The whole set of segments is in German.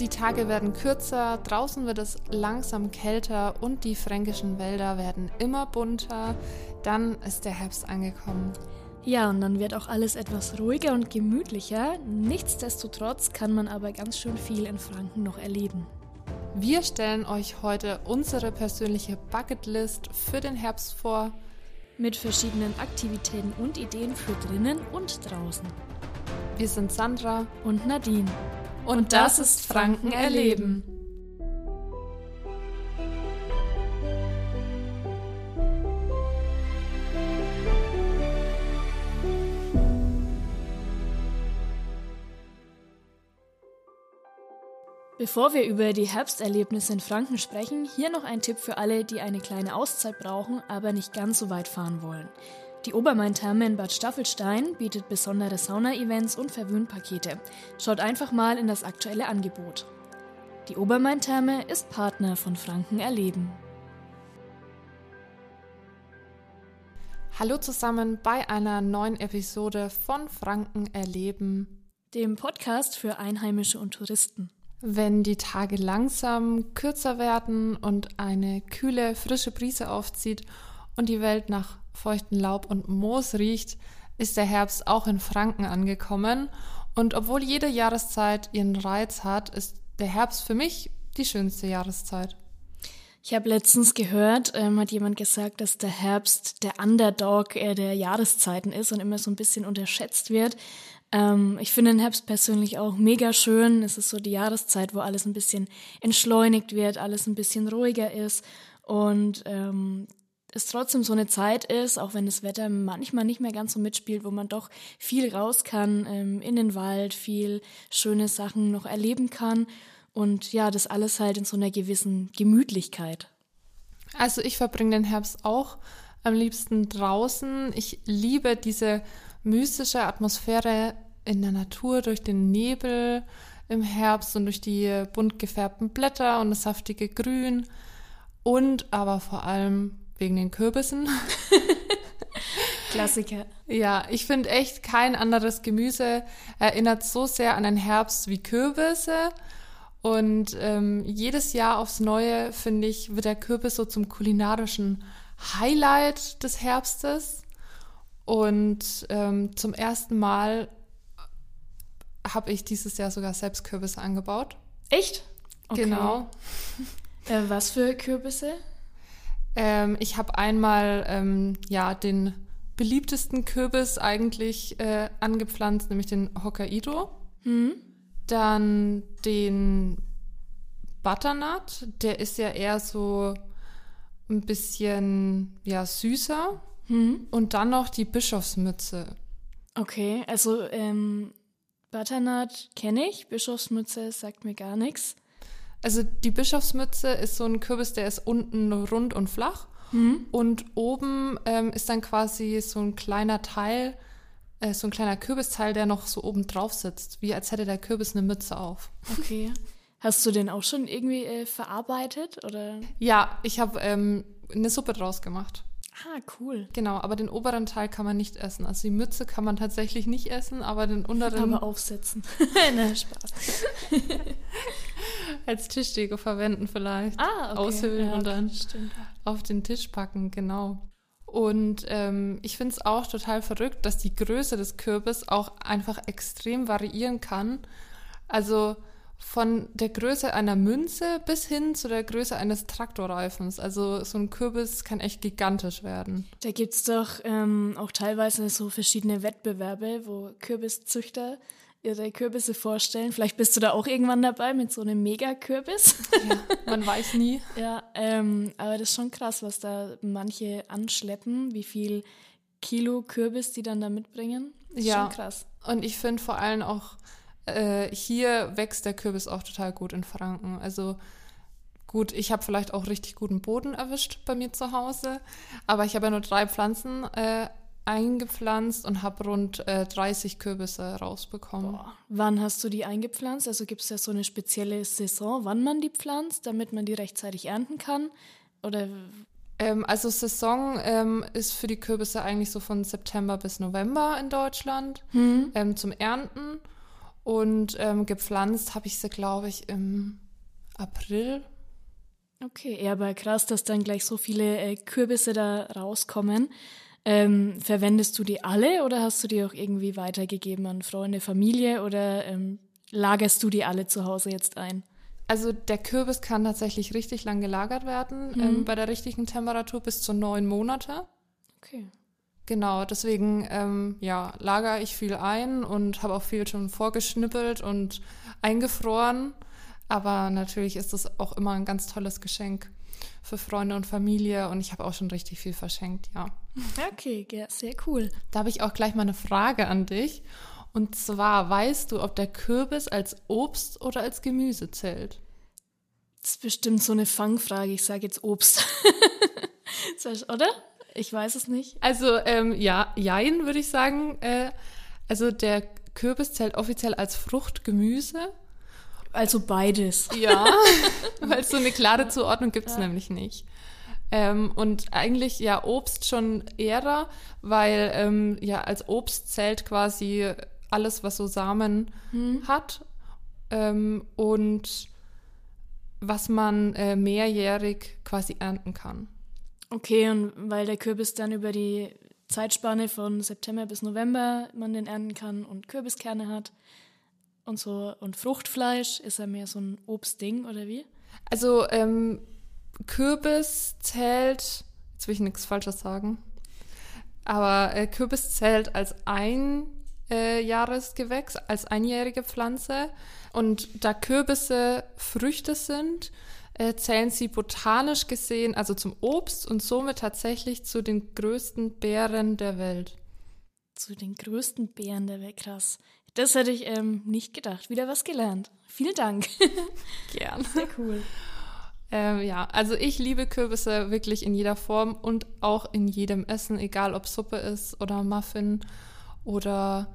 Die Tage werden kürzer, draußen wird es langsam kälter und die fränkischen Wälder werden immer bunter. Dann ist der Herbst angekommen. Ja, und dann wird auch alles etwas ruhiger und gemütlicher. Nichtsdestotrotz kann man aber ganz schön viel in Franken noch erleben. Wir stellen euch heute unsere persönliche Bucketlist für den Herbst vor. Mit verschiedenen Aktivitäten und Ideen für drinnen und draußen. Wir sind Sandra Und Nadine. Und das ist Franken erleben. Bevor wir über die Herbsterlebnisse in Franken sprechen, hier noch ein Tipp für alle, die eine kleine Auszeit brauchen, aber nicht ganz so weit fahren wollen. Die Obermain-Therme in Bad Staffelstein bietet besondere Sauna-Events und Verwöhnpakete. Schaut einfach mal in das aktuelle Angebot. Die Obermain-Therme ist Partner von Franken Erleben. Hallo zusammen bei einer neuen Episode von Franken erleben. Dem Podcast für Einheimische und Touristen. Wenn die Tage langsam kürzer werden und eine kühle, frische Brise aufzieht und die Welt nach feuchten Laub und Moos riecht, ist der Herbst auch in Franken angekommen. Und obwohl jede Jahreszeit ihren Reiz hat, ist der Herbst für mich die schönste Jahreszeit. Ich habe letztens gehört, ähm, hat jemand gesagt, dass der Herbst der Underdog äh, der Jahreszeiten ist und immer so ein bisschen unterschätzt wird. Ähm, ich finde den Herbst persönlich auch mega schön. Es ist so die Jahreszeit, wo alles ein bisschen entschleunigt wird, alles ein bisschen ruhiger ist und ähm, es trotzdem so eine Zeit ist, auch wenn das Wetter manchmal nicht mehr ganz so mitspielt, wo man doch viel raus kann, ähm, in den Wald, viel schöne Sachen noch erleben kann. Und ja, das alles halt in so einer gewissen Gemütlichkeit. Also ich verbringe den Herbst auch am liebsten draußen. Ich liebe diese mystische Atmosphäre in der Natur durch den Nebel im Herbst und durch die bunt gefärbten Blätter und das saftige Grün und aber vor allem wegen den Kürbissen. Klassiker. Ja, ich finde echt kein anderes Gemüse erinnert so sehr an den Herbst wie Kürbisse. Und ähm, jedes Jahr aufs Neue, finde ich, wird der Kürbis so zum kulinarischen Highlight des Herbstes. Und ähm, zum ersten Mal habe ich dieses Jahr sogar selbst Kürbisse angebaut. Echt? Okay. Genau. Äh, was für Kürbisse? Ähm, ich habe einmal ähm, ja den beliebtesten Kürbis eigentlich äh, angepflanzt, nämlich den Hokkaido. Hm? Dann den Butternut, der ist ja eher so ein bisschen ja süßer. Hm? Und dann noch die Bischofsmütze. Okay, also ähm, Butternut kenne ich, Bischofsmütze sagt mir gar nichts. Also die Bischofsmütze ist so ein Kürbis, der ist unten rund und flach. Hm? Und oben ähm, ist dann quasi so ein kleiner Teil, äh, so ein kleiner Kürbisteil, der noch so oben drauf sitzt, wie als hätte der Kürbis eine Mütze auf. Okay. Hast du den auch schon irgendwie äh, verarbeitet oder? Ja, ich habe ähm, eine Suppe draus gemacht. Ah, cool. Genau, aber den oberen Teil kann man nicht essen. Also die Mütze kann man tatsächlich nicht essen, aber den unteren Aber aufsetzen. Na, Spaß. als Tischdeko verwenden vielleicht. Ah, okay. Aushöhlen Ja, und dann Stimmt. auf den Tisch packen, genau. Und ähm, ich finde es auch total verrückt, dass die Größe des Kürbis auch einfach extrem variieren kann. Also von der Größe einer Münze bis hin zu der Größe eines Traktorreifens. Also so ein Kürbis kann echt gigantisch werden. Da gibt es doch ähm, auch teilweise so verschiedene Wettbewerbe, wo Kürbiszüchter ihre Kürbisse vorstellen. Vielleicht bist du da auch irgendwann dabei mit so einem Megakürbis. Man weiß nie. ja, ähm, aber das ist schon krass, was da manche anschleppen, wie viel Kilo Kürbis die dann da mitbringen. Ist Ja. schon krass. Und ich finde vor allem auch, äh, hier wächst der Kürbis auch total gut in Franken. Also gut, ich habe vielleicht auch richtig guten Boden erwischt bei mir zu Hause, aber ich habe ja nur drei Pflanzen äh, eingepflanzt und habe rund äh, 30 Kürbisse rausbekommen. Boah. Wann hast du die eingepflanzt? Also gibt es ja so eine spezielle Saison, wann man die pflanzt, damit man die rechtzeitig ernten kann? Oder Ähm, also Saison ähm, ist für die Kürbisse eigentlich so von September bis November in Deutschland hm? ähm, zum Ernten. Und ähm, gepflanzt habe ich sie, glaube ich, im April. Okay, ja, aber krass, dass dann gleich so viele äh, Kürbisse da rauskommen. Ähm, verwendest du die alle oder hast du die auch irgendwie weitergegeben an Freunde, Familie oder ähm, lagerst du die alle zu Hause jetzt ein? Also der Kürbis kann tatsächlich richtig lang gelagert werden, mhm. ähm, bei der richtigen Temperatur bis zu neun Monate. Okay. Genau, deswegen ähm, ja, lagere ich viel ein und habe auch viel schon vorgeschnippelt und eingefroren. Aber natürlich ist es auch immer ein ganz tolles Geschenk für Freunde und Familie und ich habe auch schon richtig viel verschenkt, ja. Okay, ja, sehr cool. Da habe ich auch gleich mal eine Frage an dich. Und zwar, weißt du, ob der Kürbis als Obst oder als Gemüse zählt? Das ist bestimmt so eine Fangfrage. Ich sage jetzt Obst. oder? Ich weiß es nicht. Also, ähm, ja, jein, würde ich sagen. Äh, also, der Kürbis zählt offiziell als Fruchtgemüse. Also beides. Ja, weil so eine klare Zuordnung gibt es ja. nämlich nicht. Ähm, und eigentlich ja Obst schon eher, weil ähm, ja als Obst zählt quasi alles, was so Samen hm. hat ähm, und was man äh, mehrjährig quasi ernten kann. Okay, und weil der Kürbis dann über die Zeitspanne von September bis November man den ernten kann und Kürbiskerne hat und so und Fruchtfleisch, ist er mehr so ein Obstding oder wie? Also ähm, Kürbis zählt, jetzt will ich nichts Falsches sagen, aber äh, Kürbis zählt als ein äh, Jahresgewächs, als einjährige Pflanze. Und da Kürbisse Früchte sind, äh, zählen sie botanisch gesehen also zum Obst und somit tatsächlich zu den größten Beeren der Welt. Zu den größten Beeren der Welt, krass. Das hätte ich ähm, nicht gedacht. Wieder was gelernt. Vielen Dank. Gern. Sehr cool. Ähm, ja, also ich liebe Kürbisse wirklich in jeder Form und auch in jedem Essen, egal ob Suppe ist oder Muffin oder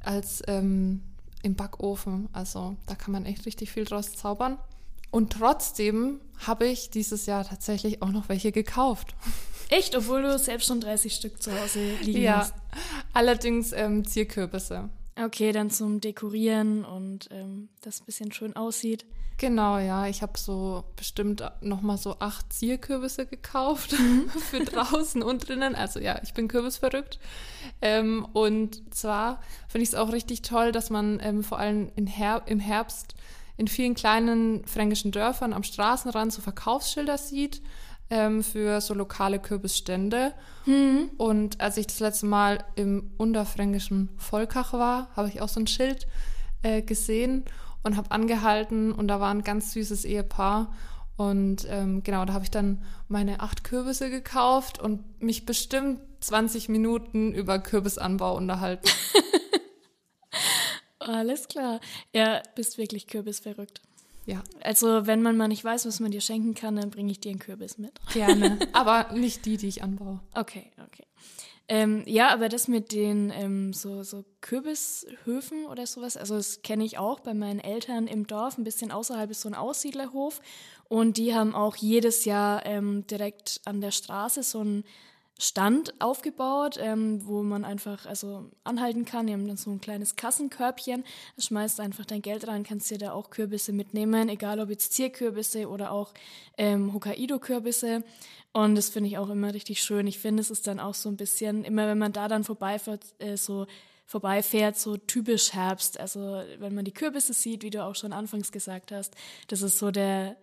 als ähm, im Backofen. Also da kann man echt richtig viel draus zaubern. Und trotzdem habe ich dieses Jahr tatsächlich auch noch welche gekauft. Echt, obwohl du selbst schon 30 Stück zu Hause liegen ja, hast? Allerdings ähm, Zierkürbisse. Okay, dann zum Dekorieren und ähm, das ein bisschen schön aussieht. Genau, ja. Ich habe so bestimmt nochmal so acht Zierkürbisse gekauft mhm. für draußen und drinnen. Also ja, ich bin kürbisverrückt. Ähm, und zwar finde ich es auch richtig toll, dass man ähm, vor allem Her im Herbst in vielen kleinen fränkischen Dörfern am Straßenrand so Verkaufsschilder sieht ähm, für so lokale Kürbisstände. Mhm. Und als ich das letzte Mal im unterfränkischen Volkach war, habe ich auch so ein Schild äh, gesehen und habe angehalten und da war ein ganz süßes Ehepaar. Und ähm, genau, da habe ich dann meine acht Kürbisse gekauft und mich bestimmt 20 Minuten über Kürbisanbau unterhalten. Alles klar. Ja, bist wirklich kürbisverrückt. Ja. Also, wenn man mal nicht weiß, was man dir schenken kann, dann bringe ich dir einen Kürbis mit. Gerne. aber nicht die, die ich anbaue. Okay, okay. Ähm, ja, aber das mit den ähm, so, so Kürbishöfen oder sowas, also das kenne ich auch bei meinen Eltern im Dorf, ein bisschen außerhalb ist so ein Aussiedlerhof und die haben auch jedes Jahr ähm, direkt an der Straße so ein Stand aufgebaut, ähm, wo man einfach also anhalten kann. Die haben dann so ein kleines Kassenkörbchen. Da schmeißt einfach dein Geld rein, kannst dir da auch Kürbisse mitnehmen, egal ob jetzt Zierkürbisse oder auch ähm, Hokkaido-Kürbisse. Und das finde ich auch immer richtig schön. Ich finde, es ist dann auch so ein bisschen, immer wenn man da dann vorbeifährt, äh, so vorbeifährt, so typisch Herbst. Also wenn man die Kürbisse sieht, wie du auch schon anfangs gesagt hast, das ist so der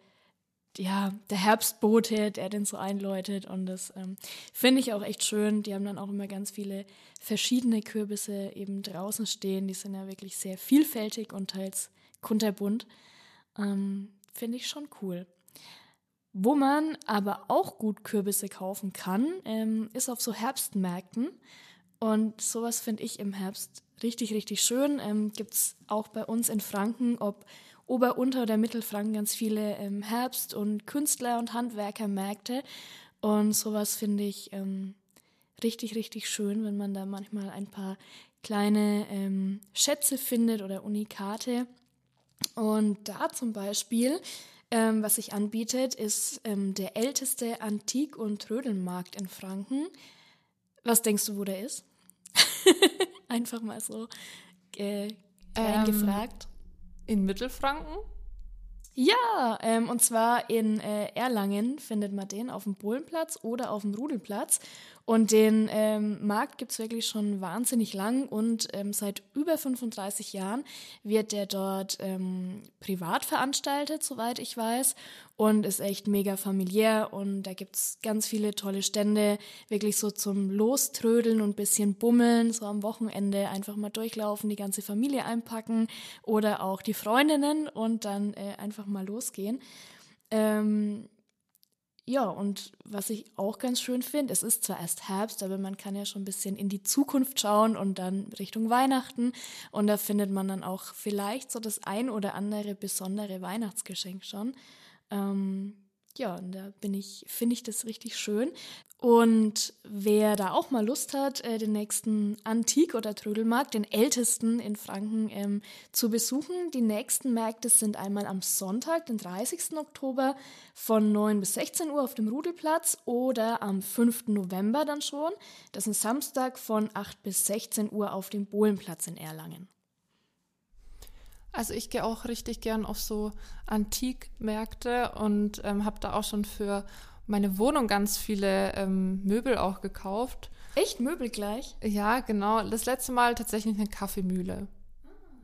ja, der Herbstbote, der den so einläutet. Und das ähm, finde ich auch echt schön. Die haben dann auch immer ganz viele verschiedene Kürbisse eben draußen stehen. Die sind ja wirklich sehr vielfältig und teils kunterbunt. Ähm, finde ich schon cool. Wo man aber auch gut Kürbisse kaufen kann, ähm, ist auf so Herbstmärkten. Und sowas finde ich im Herbst richtig, richtig schön. Ähm, Gibt es auch bei uns in Franken, ob Ober-, Unter- oder Mittelfranken ganz viele ähm, Herbst- und Künstler- und Handwerkermärkte. Und sowas finde ich ähm, richtig, richtig schön, wenn man da manchmal ein paar kleine ähm, Schätze findet oder Unikate. Und da zum Beispiel, ähm, was sich anbietet, ist ähm, der älteste Antik- und Trödelmarkt in Franken. Was denkst du, wo der ist? Einfach mal so äh, reingefragt? In Mittelfranken? Ja, ähm, und zwar in äh, Erlangen findet man den auf dem Bohlenplatz oder auf dem Rudelplatz. Und den ähm, Markt gibt's wirklich schon wahnsinnig lang und ähm, seit über 35 Jahren wird der dort ähm, privat veranstaltet, soweit ich weiß, und ist echt mega familiär und da gibt's ganz viele tolle Stände, wirklich so zum Loströdeln und bisschen bummeln, so am Wochenende einfach mal durchlaufen, die ganze Familie einpacken oder auch die Freundinnen und dann äh, einfach mal losgehen. Ähm, ja, und was ich auch ganz schön finde, es ist zwar erst Herbst, aber man kann ja schon ein bisschen in die Zukunft schauen und dann Richtung Weihnachten. Und da findet man dann auch vielleicht so das ein oder andere besondere Weihnachtsgeschenk schon. Ähm, ja, und da bin ich, finde ich das richtig schön. Und wer da auch mal Lust hat, äh, den nächsten Antik- oder Trödelmarkt, den ältesten in Franken, ähm, zu besuchen, die nächsten Märkte sind einmal am Sonntag, den 30. Oktober von 9 bis 16 Uhr auf dem Rudelplatz oder am 5. November dann schon, das ist ein Samstag von 8 bis 16 Uhr auf dem Bohlenplatz in Erlangen. Also ich gehe auch richtig gern auf so Antikmärkte und ähm, habe da auch schon für meine Wohnung ganz viele ähm, Möbel auch gekauft. Echt Möbel gleich? Ja, genau. Das letzte Mal tatsächlich eine Kaffeemühle.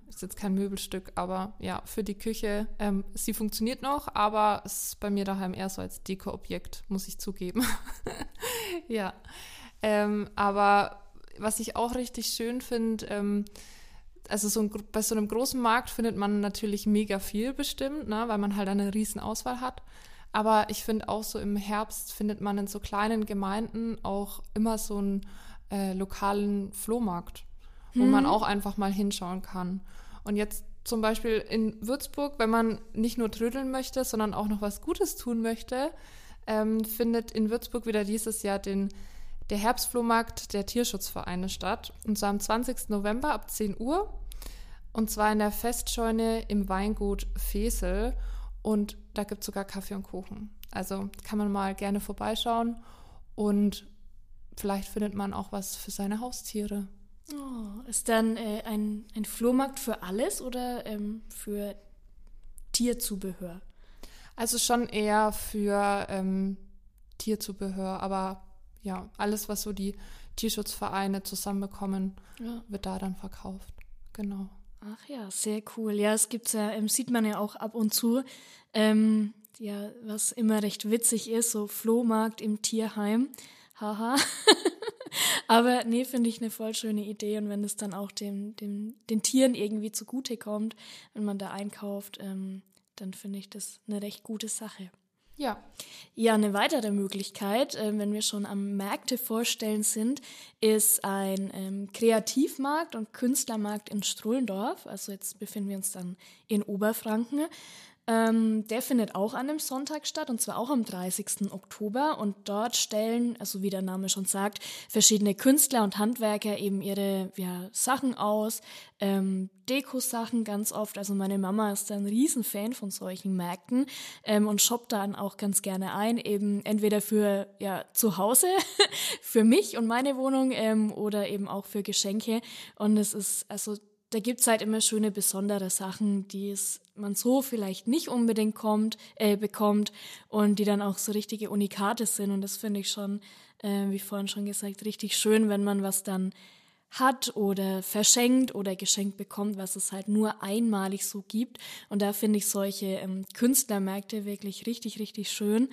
Ist jetzt kein Möbelstück, aber ja, für die Küche. Ähm, sie funktioniert noch, aber es ist bei mir daheim eher so als Dekoobjekt, muss ich zugeben. ja. Ähm, aber was ich auch richtig schön finde, ähm, also so ein, bei so einem großen Markt findet man natürlich mega viel bestimmt, ne, weil man halt eine riesen Auswahl hat. Aber ich finde auch so im Herbst findet man in so kleinen Gemeinden auch immer so einen äh, lokalen Flohmarkt, wo man auch einfach mal hinschauen kann. Und jetzt zum Beispiel in Würzburg, wenn man nicht nur trödeln möchte, sondern auch noch was Gutes tun möchte, ähm, findet in Würzburg wieder dieses Jahr den der Herbstflohmarkt der Tierschutzvereine statt. Und zwar am 20. November ab 10 Uhr. Und zwar in der Festscheune im Weingut Fesel. Und da gibt es sogar Kaffee und Kuchen. Also kann man mal gerne vorbeischauen. Und vielleicht findet man auch was für seine Haustiere. Oh, ist dann äh, ein, ein Flohmarkt für alles oder ähm, für Tierzubehör? Also schon eher für ähm, Tierzubehör, aber ja, alles, was so die Tierschutzvereine zusammenbekommen, ja. wird da dann verkauft. Genau. Ach ja, sehr cool. Ja, es gibt's ja, ähm, sieht man ja auch ab und zu. Ähm, ja, was immer recht witzig ist, so Flohmarkt im Tierheim. Haha. Aber nee, finde ich eine voll schöne Idee. Und wenn es dann auch dem, dem, den Tieren irgendwie zugutekommt, wenn man da einkauft, ähm, dann finde ich das eine recht gute Sache. Ja. Ja, eine weitere Möglichkeit, äh, wenn wir schon am Märkte vorstellen sind, ist ein ähm, Kreativmarkt und Künstlermarkt in Strullendorf. Also jetzt befinden wir uns dann in Oberfranken. Ähm, der findet auch an einem Sonntag statt und zwar auch am 30. Oktober. Und dort stellen, also wie der Name schon sagt, verschiedene Künstler und Handwerker eben ihre ja, Sachen aus, ähm, Deko-Sachen ganz oft. Also meine Mama ist ein Riesenfan von solchen Märkten ähm, und shoppt dann auch ganz gerne ein, eben entweder für ja zu Hause, für mich und meine Wohnung ähm, oder eben auch für Geschenke. Und es ist also da gibt's halt immer schöne besondere Sachen, die es man so vielleicht nicht unbedingt kommt, äh, bekommt und die dann auch so richtige Unikate sind. Und das finde ich schon, äh, wie vorhin schon gesagt, richtig schön, wenn man was dann hat oder verschenkt oder geschenkt bekommt, was es halt nur einmalig so gibt. Und da finde ich solche ähm, Künstlermärkte wirklich richtig, richtig schön.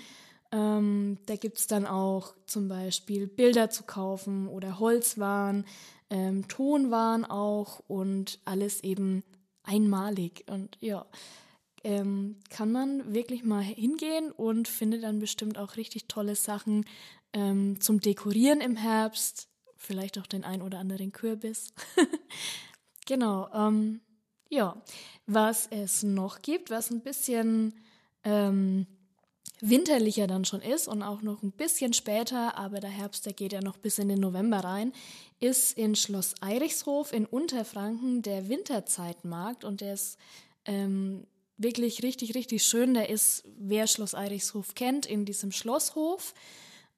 Ähm, da gibt's dann auch zum Beispiel Bilder zu kaufen oder Holzwaren, ähm, Tonwaren auch und alles eben einmalig. Und ja, ähm, kann man wirklich mal hingehen und findet dann bestimmt auch richtig tolle Sachen ähm, zum Dekorieren im Herbst. Vielleicht auch den ein oder anderen Kürbis. genau. Ähm, ja, was es noch gibt, was ein bisschen ähm, winterlicher dann schon ist und auch noch ein bisschen später, aber der Herbst, der geht ja noch bis in den November rein, ist in Schloss Eirichshof in Unterfranken der Winterzeitmarkt und der ist ähm, wirklich richtig, richtig schön. Der ist, wer Schloss Eirichshof kennt, in diesem Schlosshof.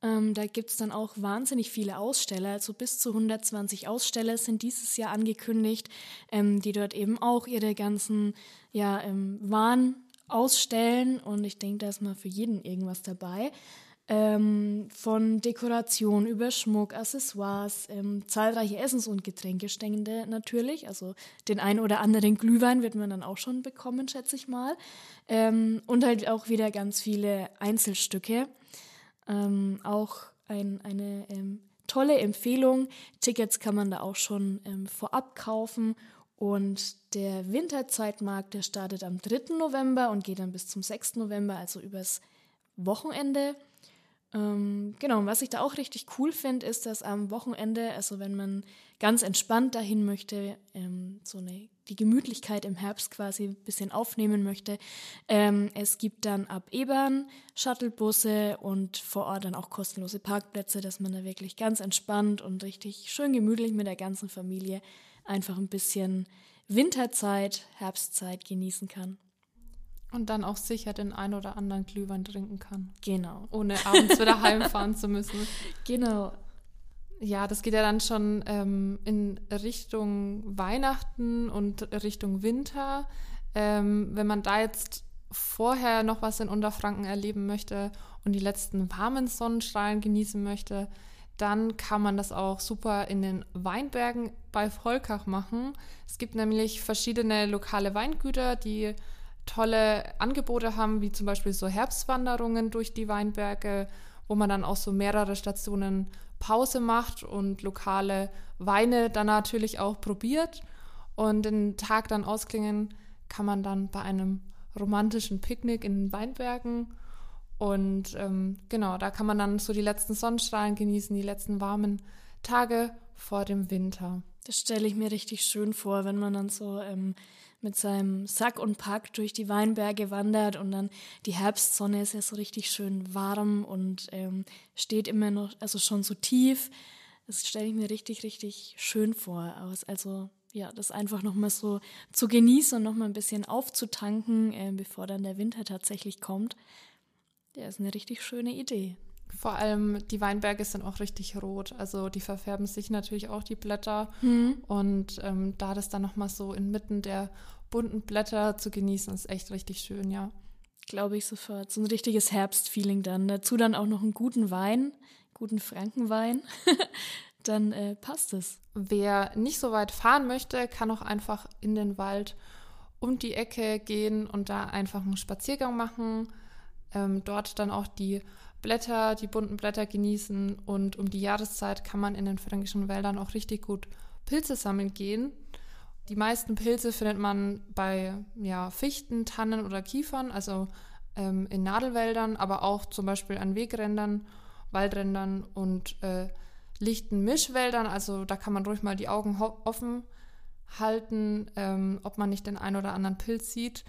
Ähm, da gibt's dann auch wahnsinnig viele Aussteller, also bis zu 120 Aussteller sind dieses Jahr angekündigt, ähm, die dort eben auch ihre ganzen ja, ähm, Waren ausstellen und ich denke, da ist mal für jeden irgendwas dabei. Ähm, von Dekoration über Schmuck, Accessoires, ähm, zahlreiche Essens- und Getränkestände natürlich. Also den ein oder anderen Glühwein wird man dann auch schon bekommen, schätze ich mal. Ähm, und halt auch wieder ganz viele Einzelstücke. Ähm, auch ein, eine ähm, tolle Empfehlung. Tickets kann man da auch schon ähm, vorab kaufen. Und der Winterzeitmarkt, der startet am 3. November und geht dann bis zum 6. November, also übers Wochenende. Ähm, genau, und was ich da auch richtig cool finde, ist, dass am Wochenende, also wenn man ganz entspannt dahin möchte, ähm, so eine, die Gemütlichkeit im Herbst quasi ein bisschen aufnehmen möchte, ähm, es gibt dann ab Ebern Shuttlebusse und vor Ort dann auch kostenlose Parkplätze, dass man da wirklich ganz entspannt und richtig schön gemütlich mit der ganzen Familie einfach ein bisschen Winterzeit, Herbstzeit genießen kann. Und dann auch sicher den ein oder anderen Glühwein trinken kann. Genau. Ohne abends wieder heimfahren zu müssen. Genau. Ja, das geht ja dann schon ähm, in Richtung Weihnachten und Richtung Winter. Ähm, wenn man da jetzt vorher noch was in Unterfranken erleben möchte und die letzten warmen Sonnenstrahlen genießen möchte, dann kann man das auch super in den Weinbergen bei Volkach machen. Es gibt nämlich verschiedene lokale Weingüter, die tolle Angebote haben, wie zum Beispiel so Herbstwanderungen durch die Weinberge, wo man dann auch so mehrere Stationen Pause macht und lokale Weine dann natürlich auch probiert. Und den Tag dann ausklingen kann man dann bei einem romantischen Picknick in den Weinbergen. Und ähm, genau, da kann man dann so die letzten Sonnenstrahlen genießen, die letzten warmen Tage vor dem Winter. Das stelle ich mir richtig schön vor, wenn man dann so ähm, mit seinem Sack und Pack durch die Weinberge wandert und dann die Herbstsonne ist ja so richtig schön warm und ähm, steht immer noch, also schon so tief. Das stelle ich mir richtig, richtig schön vor aus. Also ja, das einfach nochmal so zu genießen und nochmal ein bisschen aufzutanken, äh, bevor dann der Winter tatsächlich kommt. Ja, ist eine richtig schöne Idee. Vor allem die Weinberge sind auch richtig rot. Also die verfärben sich natürlich auch die Blätter. Mhm. Und ähm, da das dann nochmal so inmitten der bunten Blätter zu genießen, ist echt richtig schön, ja. Glaube ich sofort. So ein richtiges Herbstfeeling dann. Dazu dann auch noch einen guten Wein, guten Frankenwein. dann äh, passt es. Wer nicht so weit fahren möchte, kann auch einfach in den Wald um die Ecke gehen und da einfach einen Spaziergang machen. Ähm, dort dann auch die Blätter, die bunten Blätter genießen und um die Jahreszeit kann man in den fränkischen Wäldern auch richtig gut Pilze sammeln gehen. Die meisten Pilze findet man bei ja, Fichten, Tannen oder Kiefern, also ähm, in Nadelwäldern, aber auch zum Beispiel an Wegrändern, Waldrändern und äh, lichten Mischwäldern. Also da kann man ruhig mal die Augen offen halten, ähm, ob man nicht den einen oder anderen Pilz sieht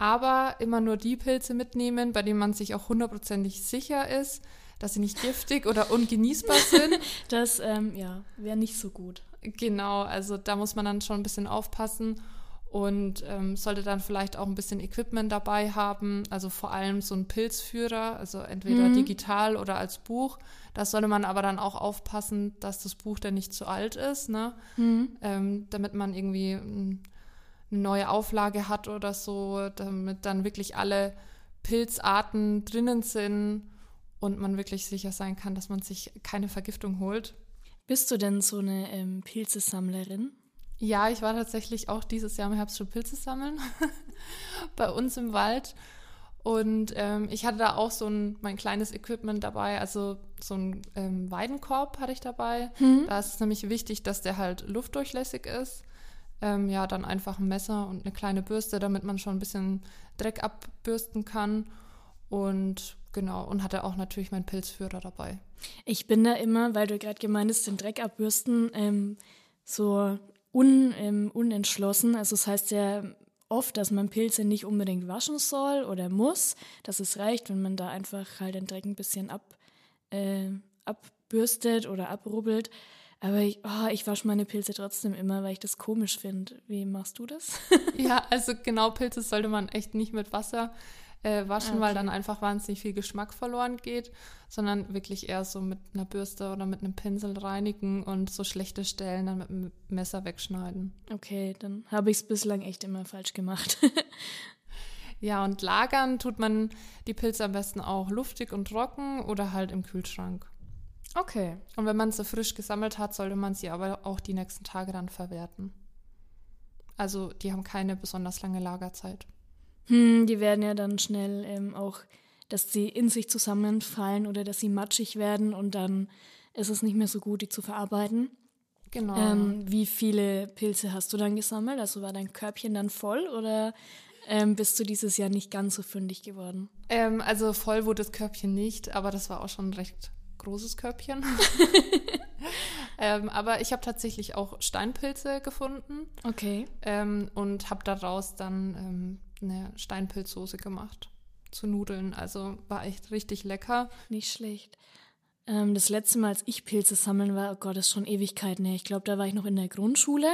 aber immer nur die Pilze mitnehmen, bei denen man sich auch hundertprozentig sicher ist, dass sie nicht giftig oder ungenießbar sind. Das, ähm, ja, wäre nicht so gut. Genau, also da muss man dann schon ein bisschen aufpassen und ähm, sollte dann vielleicht auch ein bisschen Equipment dabei haben, also vor allem so ein Pilzführer, also entweder mhm. digital oder als Buch. Da sollte man aber dann auch aufpassen, dass das Buch dann nicht zu alt ist, ne? Mhm. Ähm, damit man irgendwie eine neue Auflage hat oder so, damit dann wirklich alle Pilzarten drinnen sind und man wirklich sicher sein kann, dass man sich keine Vergiftung holt. Bist du denn so eine ähm, Pilzesammlerin? Ja, ich war tatsächlich auch dieses Jahr im Herbst schon Pilze sammeln bei uns im Wald. Und ähm, ich hatte da auch so ein mein kleines Equipment dabei, also so ein ähm, Weidenkorb hatte ich dabei. Mhm. Da ist es nämlich wichtig, dass der halt luftdurchlässig ist ähm, ja, dann einfach ein Messer und eine kleine Bürste, damit man schon ein bisschen Dreck abbürsten kann. Und genau, und hatte auch natürlich meinen Pilzführer dabei. Ich bin da immer, weil du gerade gemeint hast, den Dreck abbürsten, ähm, so un, ähm, unentschlossen. Also es das heißt ja oft, dass man Pilze nicht unbedingt waschen soll oder muss, dass es reicht, wenn man da einfach halt den Dreck ein bisschen ab, äh, abbürstet oder abrubbelt. Aber ich, oh, ich wasche meine Pilze trotzdem immer, weil ich das komisch finde. Wie machst du das? ja, also genau, Pilze sollte man echt nicht mit Wasser äh, waschen, okay. weil dann einfach wahnsinnig viel Geschmack verloren geht, sondern wirklich eher so mit einer Bürste oder mit einem Pinsel reinigen und so schlechte Stellen dann mit einem Messer wegschneiden. Okay, dann habe ich es bislang echt immer falsch gemacht. ja, und lagern tut man die Pilze am besten auch luftig und trocken oder halt im Kühlschrank. Okay. Und wenn man sie frisch gesammelt hat, sollte man sie aber auch die nächsten Tage dann verwerten. Also die haben keine besonders lange Lagerzeit. Hm, die werden ja dann schnell ähm, auch, dass sie in sich zusammenfallen oder dass sie matschig werden und dann ist es nicht mehr so gut, die zu verarbeiten. Genau. Ähm, wie viele Pilze hast du dann gesammelt? Also war dein Körbchen dann voll oder ähm, bist du dieses Jahr nicht ganz so fündig geworden? Ähm, also voll wurde das Körbchen nicht, aber das war auch schon recht großes Körbchen. ähm, aber ich habe tatsächlich auch Steinpilze gefunden. Okay. Ähm, und habe daraus dann ähm, eine Steinpilzsoße gemacht zu Nudeln. Also war echt richtig lecker. Nicht schlecht. Ähm, das letzte Mal, als ich Pilze sammeln war, oh Gott, das ist schon Ewigkeiten her. Ich glaube, da war ich noch in der Grundschule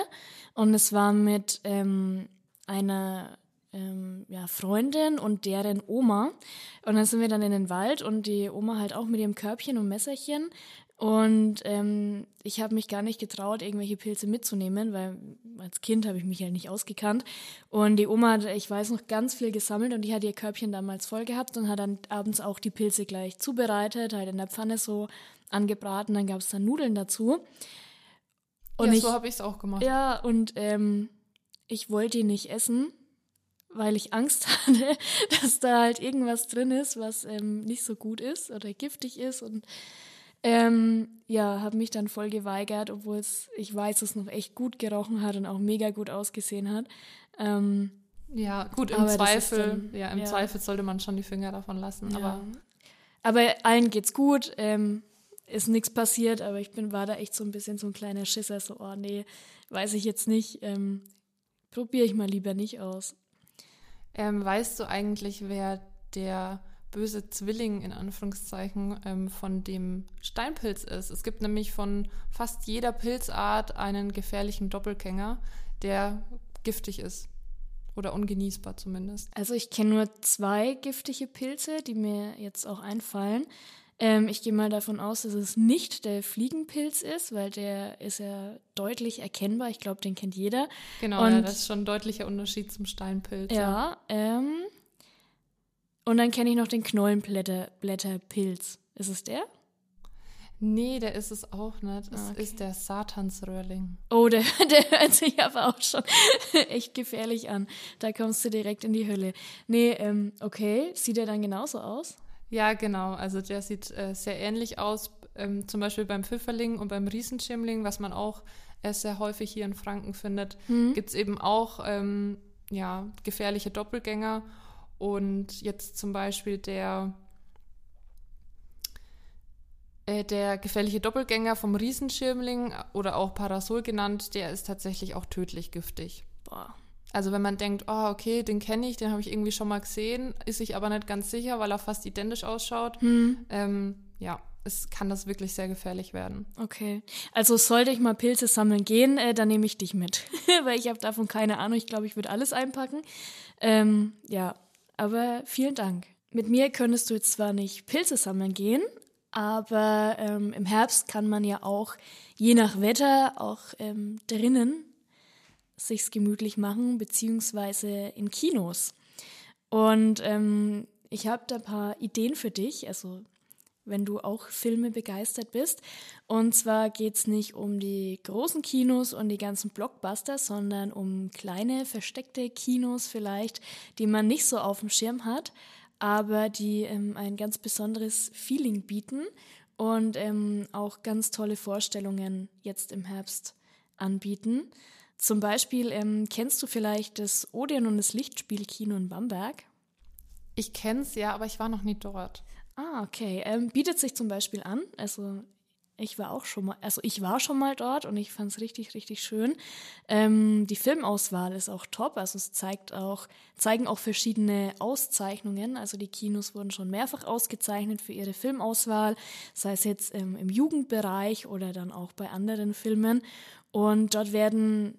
und es war mit ähm, einer ähm, ja, Freundin und deren Oma. Und dann sind wir dann in den Wald und die Oma halt auch mit ihrem Körbchen und Messerchen. Und ähm, ich habe mich gar nicht getraut, irgendwelche Pilze mitzunehmen, weil als Kind habe ich mich halt nicht ausgekannt. Und die Oma hat, ich weiß noch, ganz viel gesammelt und die hat ihr Körbchen damals voll gehabt und hat dann abends auch die Pilze gleich zubereitet, halt in der Pfanne so angebraten. Dann gab es dann Nudeln dazu. Und ja, ich, so habe ich es auch gemacht. Ja, und ähm, ich wollte die nicht essen, weil ich Angst hatte, dass da halt irgendwas drin ist, was ähm, nicht so gut ist oder giftig ist und ähm, ja, habe mich dann voll geweigert, obwohl es, ich weiß, es noch echt gut gerochen hat und auch mega gut ausgesehen hat. Ähm, ja, gut, im Zweifel, dann, ja, im ja. Zweifel sollte man schon die Finger davon lassen, ja. aber. Aber allen geht's gut, ähm, ist nichts passiert, aber ich bin, war da echt so ein bisschen so ein kleiner Schisser, so, oh nee, weiß ich jetzt nicht, ähm, probiere ich mal lieber nicht aus. Ähm, weißt du eigentlich, wer der böse Zwilling in Anführungszeichen ähm, von dem Steinpilz ist. Es gibt nämlich von fast jeder Pilzart einen gefährlichen Doppelgänger, der giftig ist. Oder ungenießbar zumindest. Also ich kenne nur zwei giftige Pilze, die mir jetzt auch einfallen. Ähm, ich gehe mal davon aus, dass es nicht der Fliegenpilz ist, weil der ist ja deutlich erkennbar. Ich glaube, den kennt jeder. Genau, Und, ja, das ist schon ein deutlicher Unterschied zum Steinpilz. Ja. Ähm, und dann kenne ich noch den Knollenblätterpilz. Ist es der? Nee, der ist es auch nicht. Es okay. ist der Satansröhrling. Oh, der, der hört sich aber auch schon echt gefährlich an. Da kommst du direkt in die Hölle. Nee, ähm, okay. Sieht er dann genauso aus? Ja, genau. Also der sieht äh, sehr ähnlich aus. Ähm, zum Beispiel beim Pfifferling und beim Riesenschirmling, was man auch äh, sehr häufig hier in Franken findet, mhm. gibt es eben auch ähm, ja, gefährliche Doppelgänger. Und jetzt zum Beispiel der, äh, der gefährliche Doppelgänger vom Riesenschirmling oder auch Parasol genannt, der ist tatsächlich auch tödlich giftig. Boah. Also wenn man denkt, oh, okay, den kenne ich, den habe ich irgendwie schon mal gesehen, ist sich aber nicht ganz sicher, weil er fast identisch ausschaut. Hm. Ähm, ja, es kann das wirklich sehr gefährlich werden. Okay. Also sollte ich mal Pilze sammeln gehen, äh, dann nehme ich dich mit. weil ich habe davon keine Ahnung. Ich glaube, ich würde alles einpacken. Ähm, ja, aber vielen Dank. Mit mir könntest du jetzt zwar nicht Pilze sammeln gehen, aber ähm, im Herbst kann man ja auch je nach Wetter auch ähm, drinnen sich's gemütlich machen, beziehungsweise in Kinos. Und ähm, ich habe da ein paar Ideen für dich. Also wenn du auch Filme begeistert bist. Und zwar geht es nicht um die großen Kinos und die ganzen Blockbuster, sondern um kleine, versteckte Kinos vielleicht, die man nicht so auf dem Schirm hat, aber die ähm, ein ganz besonderes Feeling bieten und ähm, auch ganz tolle Vorstellungen jetzt im Herbst anbieten. Zum Beispiel ähm, kennst du vielleicht das Odeon und das Lichtspielkino in Bamberg? Ich kenne es ja, aber ich war noch nie dort. Ah, okay. Ähm, bietet sich zum Beispiel an. Also ich war auch schon mal, also ich war schon mal dort und ich fand es richtig, richtig schön. Ähm, die Filmauswahl ist auch top, also es zeigt auch, zeigen auch verschiedene Auszeichnungen. Also die Kinos wurden schon mehrfach ausgezeichnet für ihre Filmauswahl, sei es jetzt ähm, im Jugendbereich oder dann auch bei anderen Filmen. Und dort werden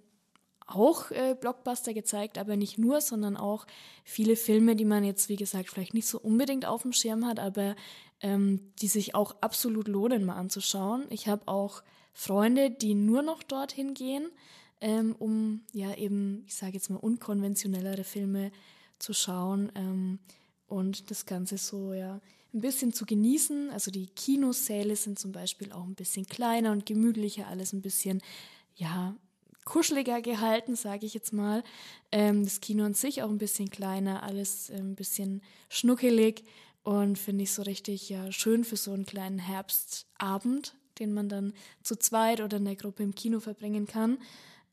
auch äh, Blockbuster gezeigt, aber nicht nur, sondern auch viele Filme, die man jetzt, wie gesagt, vielleicht nicht so unbedingt auf dem Schirm hat, aber ähm, die sich auch absolut lohnen, mal anzuschauen. Ich habe auch Freunde, die nur noch dorthin gehen, ähm, um ja eben, ich sage jetzt mal, unkonventionellere Filme zu schauen ähm, und das Ganze so ja ein bisschen zu genießen. Also die Kinosäle sind zum Beispiel auch ein bisschen kleiner und gemütlicher, alles ein bisschen ja kuscheliger gehalten, sage ich jetzt mal. Ähm, das Kino an sich auch ein bisschen kleiner, alles äh, ein bisschen schnuckelig und finde ich so richtig ja schön für so einen kleinen Herbstabend, den man dann zu zweit oder in der Gruppe im Kino verbringen kann.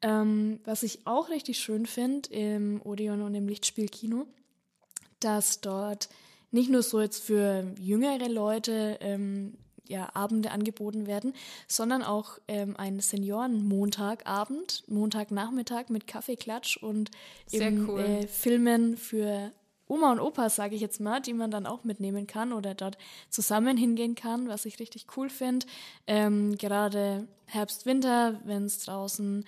Ähm, was ich auch richtig schön finde im Odeon und im Lichtspielkino, dass dort nicht nur so jetzt für jüngere Leute ähm, ja, Abende angeboten werden, sondern auch ähm, ein Senioren-Montagabend, Montagnachmittag mit Kaffeeklatsch und eben cool. äh, Filmen für Oma und Opa, sage ich jetzt mal, die man dann auch mitnehmen kann oder dort zusammen hingehen kann, was ich richtig cool finde. Ähm, gerade Herbst, Winter, wenn es draußen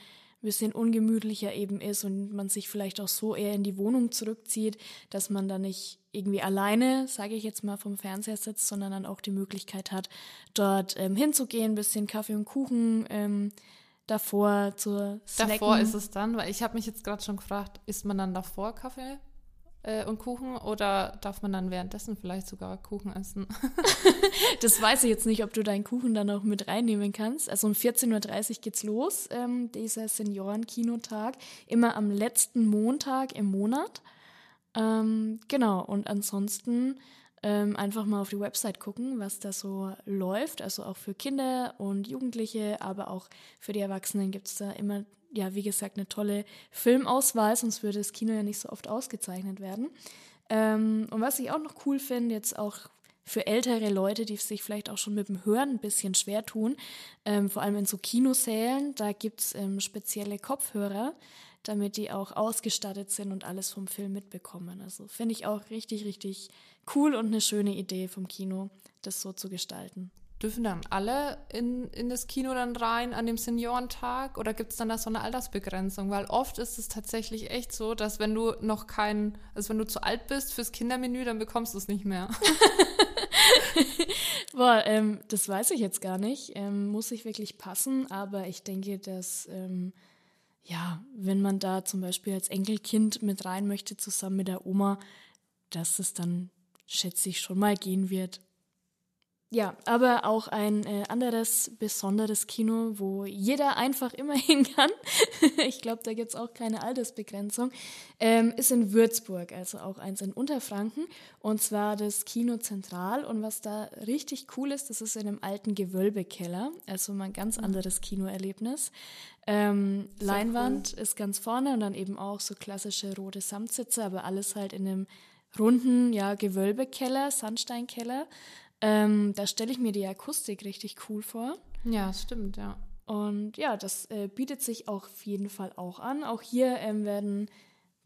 bisschen ungemütlicher eben ist und man sich vielleicht auch so eher in die Wohnung zurückzieht, dass man da nicht irgendwie alleine, sage ich jetzt mal, vom Fernseher sitzt, sondern dann auch die Möglichkeit hat, dort ähm, hinzugehen, ein bisschen Kaffee und Kuchen ähm, davor zu snacken. Davor ist es dann, weil ich habe mich jetzt gerade schon gefragt, isst man dann davor Kaffee und Kuchen oder darf man dann währenddessen vielleicht sogar Kuchen essen? das weiß ich jetzt nicht, ob du deinen Kuchen dann auch mit reinnehmen kannst. Also um 14.30 Uhr geht's los, ähm, dieser Seniorenkinotag, immer am letzten Montag im Monat. Ähm, genau, und ansonsten ähm, einfach mal auf die Website gucken, was da so läuft. Also auch für Kinder und Jugendliche, aber auch für die Erwachsenen gibt es da immer, ja, wie gesagt, eine tolle Filmauswahl, sonst würde das Kino ja nicht so oft ausgezeichnet werden. Ähm, und was ich auch noch cool finde, jetzt auch für ältere Leute, die sich vielleicht auch schon mit dem Hören ein bisschen schwer tun, ähm, vor allem in so Kinosälen, da gibt's ähm, spezielle Kopfhörer, damit die auch ausgestattet sind und alles vom Film mitbekommen. Also finde ich auch richtig, richtig cool und eine schöne Idee vom Kino, das so zu gestalten. Dürfen dann alle in, in das Kino dann rein an dem Seniorentag oder gibt es dann da so eine Altersbegrenzung? Weil oft ist es tatsächlich echt so, dass wenn du noch kein, also wenn du zu alt bist fürs Kindermenü, dann bekommst du es nicht mehr. Boah, ähm, das weiß ich jetzt gar nicht. Ähm, muss ich wirklich passen, aber ich denke, dass ähm, ja, wenn man da zum Beispiel als Enkelkind mit rein möchte, zusammen mit der Oma, dass es dann, schätze ich, schon mal gehen wird. Ja, aber auch ein äh, anderes besonderes Kino, wo jeder einfach immer hin kann. ich glaube, da gibt es auch keine Altersbegrenzung. Ähm, ist in Würzburg, also auch eins in Unterfranken. Und zwar das Kino Zentral. Und was da richtig cool ist, das ist in einem alten Gewölbekeller. Also mal ein ganz mhm. anderes Kinoerlebnis. Ähm, Leinwand cool. ist ganz vorne und dann eben auch so klassische rote Samtsitze, aber alles halt in einem runden, ja, Gewölbekeller, Sandsteinkeller. Ähm, da stelle ich mir die Akustik richtig cool vor. Ja, stimmt, ja. Und ja, das äh, bietet sich auch auf jeden Fall auch an. Auch hier ähm, werden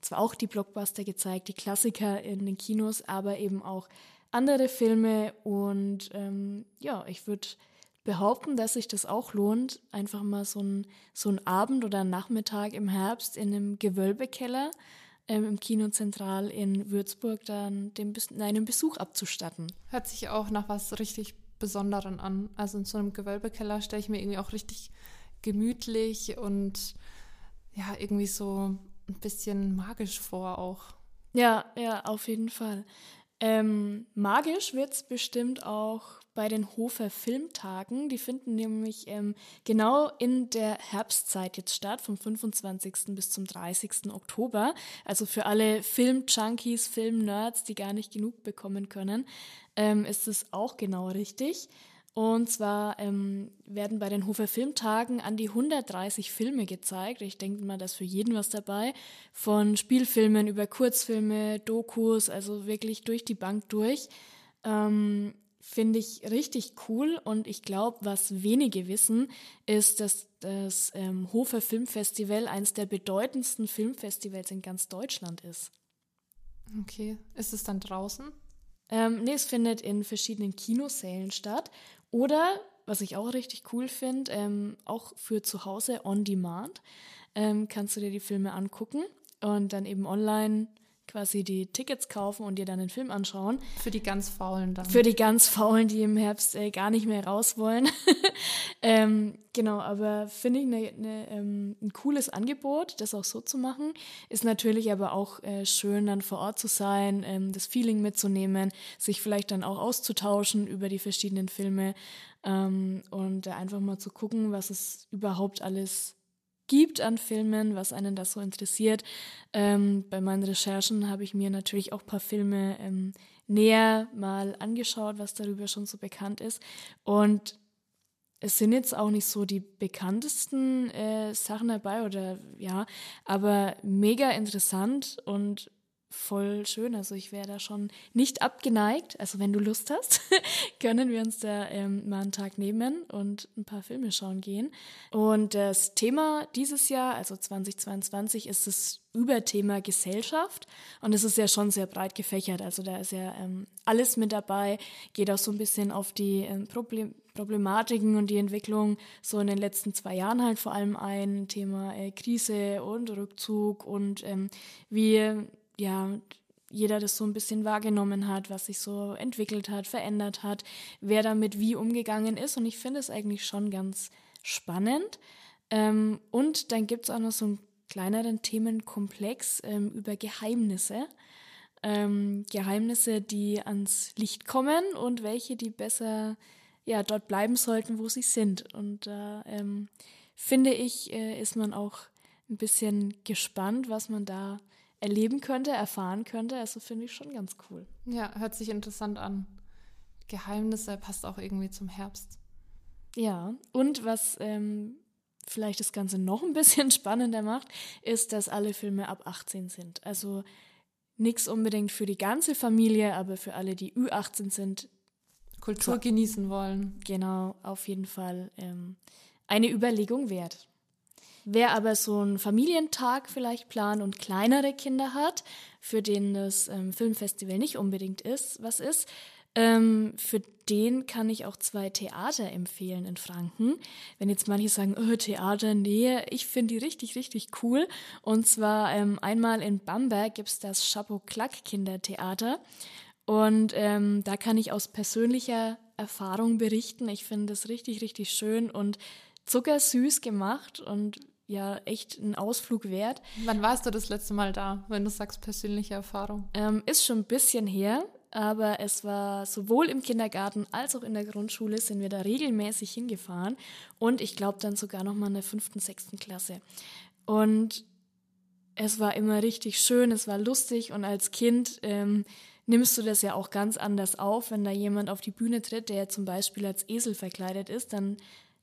zwar auch die Blockbuster gezeigt, die Klassiker in den Kinos, aber eben auch andere Filme. Und ähm, ja, ich würde behaupten, dass sich das auch lohnt, einfach mal so ein, so ein Abend oder ein Nachmittag im Herbst in einem Gewölbekeller ähm, im Kino Zentral in Würzburg dann dem, einen Besuch abzustatten. Hört sich auch nach was richtig Besonderen an. Also in so einem Gewölbekeller stelle ich mir irgendwie auch richtig gemütlich und ja, irgendwie so ein bisschen magisch vor auch. Ja, ja, auf jeden Fall. Ähm, magisch wird es bestimmt auch bei den Hofer Filmtagen. Die finden nämlich ähm, genau in der Herbstzeit jetzt statt, vom 25. bis zum 30. Oktober. Also für alle Film-Junkies, Film-Nerds, die gar nicht genug bekommen können, ähm, ist es auch genau richtig. Und zwar ähm, werden bei den Hofer Filmtagen an die 130 Filme gezeigt. Ich denke mal, da ist für jeden was dabei. Von Spielfilmen über Kurzfilme, Dokus, also wirklich durch die Bank durch. Ähm, finde ich richtig cool und ich glaube, was wenige wissen, ist, dass das ähm, Hofer Filmfestival eines der bedeutendsten Filmfestivals in ganz Deutschland ist. Okay, ist es dann draußen? Ähm, nee, es findet in verschiedenen Kinosälen statt. Oder, was ich auch richtig cool finde, ähm, auch für zu Hause on demand ähm, kannst du dir die Filme angucken und dann eben online quasi die Tickets kaufen und dir dann den Film anschauen. Für die ganz Faulen dann. Für die ganz Faulen, die im Herbst äh, gar nicht mehr raus wollen. ähm, genau, aber finde ich ne, ne, ähm, ein cooles Angebot, das auch so zu machen. Ist natürlich aber auch äh, schön, dann vor Ort zu sein, ähm, das Feeling mitzunehmen, sich vielleicht dann auch auszutauschen über die verschiedenen Filme ähm, und einfach mal zu gucken, was es überhaupt alles gibt an Filmen, was einen das so interessiert. Ähm, bei meinen Recherchen habe ich mir natürlich auch ein paar Filme ähm, näher mal angeschaut, was darüber schon so bekannt ist. Und es sind jetzt auch nicht so die bekanntesten äh, Sachen dabei oder ja, aber mega interessant und voll schön. Also ich wäre da schon nicht abgeneigt. Also wenn du Lust hast, können wir uns da ähm, mal einen Tag nehmen und ein paar Filme schauen gehen. Und das Thema dieses Jahr, also 2022, ist das Überthema Gesellschaft. Und es ist ja schon sehr breit gefächert. Also da ist ja ähm, alles mit dabei, geht auch so ein bisschen auf die ähm, Problem Problematiken und die Entwicklung so in den letzten zwei Jahren halt vor allem ein. Thema äh, Krise und Rückzug und ähm, wie ja, jeder das so ein bisschen wahrgenommen hat, was sich so entwickelt hat, verändert hat, wer damit wie umgegangen ist. Und ich finde es eigentlich schon ganz spannend. Ähm, und dann gibt es auch noch so einen kleineren Themenkomplex ähm, über Geheimnisse. Ähm, Geheimnisse, die ans Licht kommen und welche, die besser ja, dort bleiben sollten, wo sie sind. Und da äh, finde ich, äh, ist man auch ein bisschen gespannt, was man da erleben könnte, erfahren könnte. Also finde ich schon ganz cool. Ja, hört sich interessant an. Geheimnisse passt auch irgendwie zum Herbst. Ja, und was ähm, vielleicht das Ganze noch ein bisschen spannender macht, ist, dass alle Filme ab 18 sind. Also nichts unbedingt für die ganze Familie, aber für alle, die Ü18 sind. Kultur genießen wollen. Genau, auf jeden Fall ähm, eine Überlegung wert. Wer aber so einen Familientag vielleicht plant und kleinere Kinder hat, für den das ähm, Filmfestival nicht unbedingt ist, was ist, ähm, für den kann ich auch zwei Theater empfehlen in Franken. Wenn jetzt manche sagen, oh, Theater, nee, ich finde die richtig, richtig cool. Und zwar ähm, einmal in Bamberg gibt's das Chapeau Klack Kindertheater. Und ähm, da kann ich aus persönlicher Erfahrung berichten. Ich finde das richtig, richtig schön und zuckersüß gemacht und ja echt ein Ausflug wert. Wann warst du das letzte Mal da, wenn du sagst persönliche Erfahrung? Ähm, ist schon ein bisschen her, aber es war sowohl im Kindergarten als auch in der Grundschule sind wir da regelmäßig hingefahren und ich glaube dann sogar noch mal in der fünften, sechsten Klasse. Und es war immer richtig schön, es war lustig und als Kind ähm, nimmst du das ja auch ganz anders auf, wenn da jemand auf die Bühne tritt, der zum Beispiel als Esel verkleidet ist, dann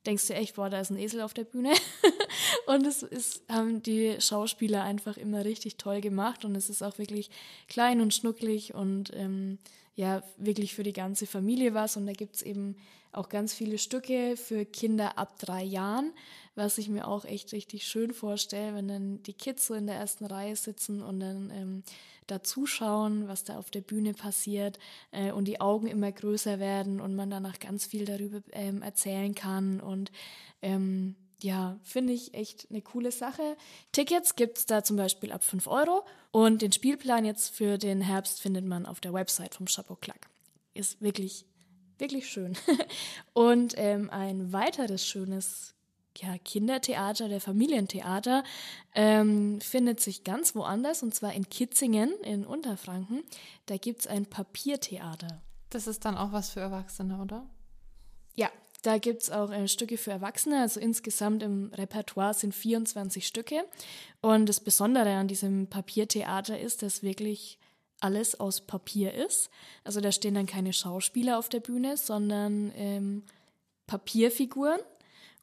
denkst du echt, boah, da ist ein Esel auf der Bühne. und es ist, haben die Schauspieler einfach immer richtig toll gemacht und es ist auch wirklich klein und schnucklig und ähm, ja, wirklich für die ganze Familie was. Und da gibt's eben auch ganz viele Stücke für Kinder ab drei Jahren, was ich mir auch echt richtig schön vorstelle, wenn dann die Kids so in der ersten Reihe sitzen und dann ähm, da zuschauen, was da auf der Bühne passiert äh, und die Augen immer größer werden und man danach ganz viel darüber ähm, erzählen kann und ähm, ja, finde ich echt eine coole Sache. Tickets gibt's da zum Beispiel ab 5 Euro und den Spielplan jetzt für den Herbst findet man auf der Website vom Chapeau Clack. Ist wirklich wirklich schön. Und ähm, ein weiteres schönes ja, Kindertheater, der Familientheater, ähm, findet sich ganz woanders, und zwar in Kitzingen in Unterfranken. Da gibt es ein Papiertheater. Das ist dann auch was für Erwachsene, oder? Ja, da gibt es auch äh, Stücke für Erwachsene. Also insgesamt im Repertoire sind 24 Stücke. Und das Besondere an diesem Papiertheater ist, dass wirklich alles aus Papier ist. Also da stehen dann keine Schauspieler auf der Bühne, sondern ähm, Papierfiguren.